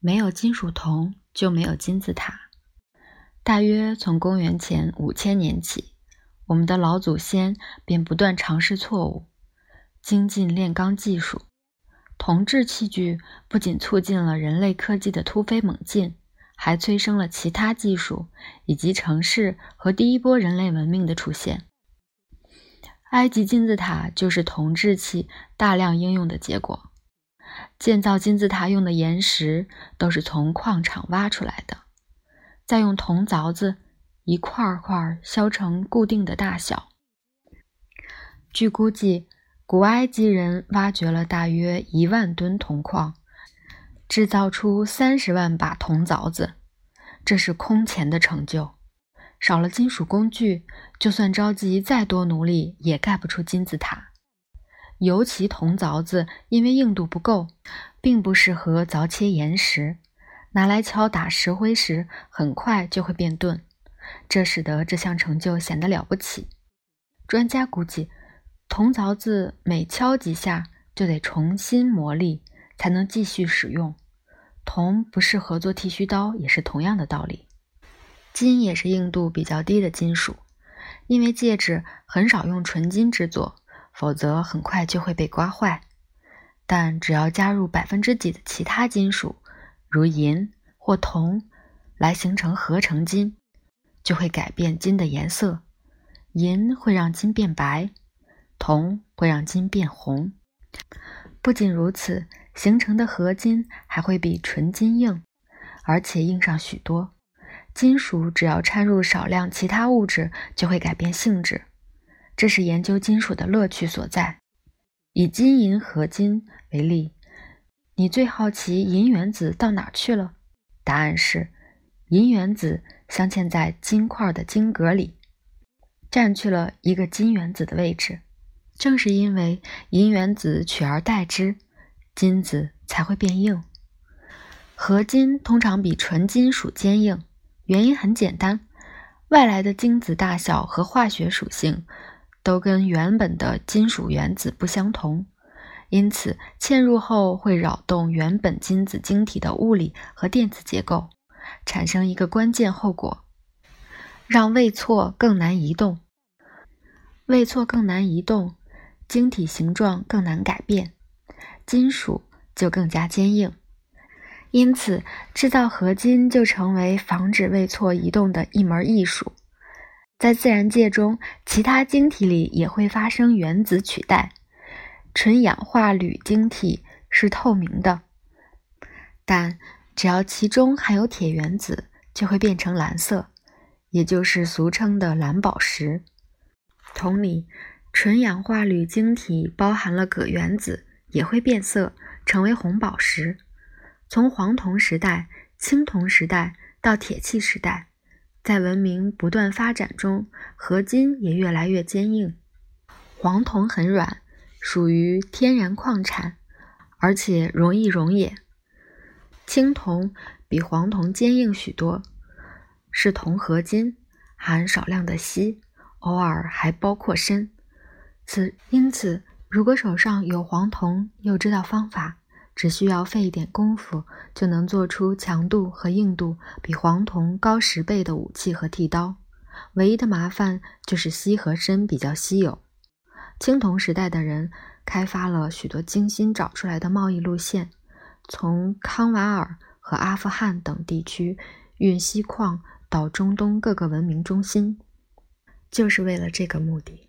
没有金属铜，就没有金字塔。大约从公元前五千年起，我们的老祖先便不断尝试错误，精进炼钢技术。铜制器具不仅促进了人类科技的突飞猛进，还催生了其他技术以及城市和第一波人类文明的出现。埃及金字塔就是铜制器大量应用的结果。建造金字塔用的岩石都是从矿场挖出来的，再用铜凿子一块块削成固定的大小。据估计，古埃及人挖掘了大约一万吨铜矿，制造出三十万把铜凿子，这是空前的成就。少了金属工具，就算召集再多奴隶，也盖不出金字塔。尤其铜凿子，因为硬度不够，并不适合凿切岩石，拿来敲打石灰时，很快就会变钝，这使得这项成就显得了不起。专家估计，铜凿子每敲几下就得重新磨砺，才能继续使用。铜不适合做剃须刀，也是同样的道理。金也是硬度比较低的金属，因为戒指很少用纯金制作。否则很快就会被刮坏，但只要加入百分之几的其他金属，如银或铜，来形成合成金，就会改变金的颜色。银会让金变白，铜会让金变红。不仅如此，形成的合金还会比纯金硬，而且硬上许多。金属只要掺入少量其他物质，就会改变性质。这是研究金属的乐趣所在。以金银合金为例，你最好奇银原子到哪去了？答案是，银原子镶嵌在金块的晶格里，占据了一个金原子的位置。正是因为银原子取而代之，金子才会变硬。合金通常比纯金属坚硬，原因很简单：外来的晶子大小和化学属性。都跟原本的金属原子不相同，因此嵌入后会扰动原本金子晶体的物理和电子结构，产生一个关键后果，让位错更难移动。位错更难移动，晶体形状更难改变，金属就更加坚硬。因此，制造合金就成为防止位错移动的一门艺术。在自然界中，其他晶体里也会发生原子取代。纯氧化铝晶体是透明的，但只要其中含有铁原子，就会变成蓝色，也就是俗称的蓝宝石。同理，纯氧化铝晶体包含了铬原子，也会变色，成为红宝石。从黄铜时代、青铜时代到铁器时代。在文明不断发展中，合金也越来越坚硬。黄铜很软，属于天然矿产，而且容易熔冶。青铜比黄铜坚硬许多，是铜合金，含少量的锡，偶尔还包括砷。此因此，如果手上有黄铜，又知道方法。只需要费一点功夫，就能做出强度和硬度比黄铜高十倍的武器和剃刀。唯一的麻烦就是锡和砷比较稀有。青铜时代的人开发了许多精心找出来的贸易路线，从康瓦尔和阿富汗等地区运锡矿到中东各个文明中心，就是为了这个目的。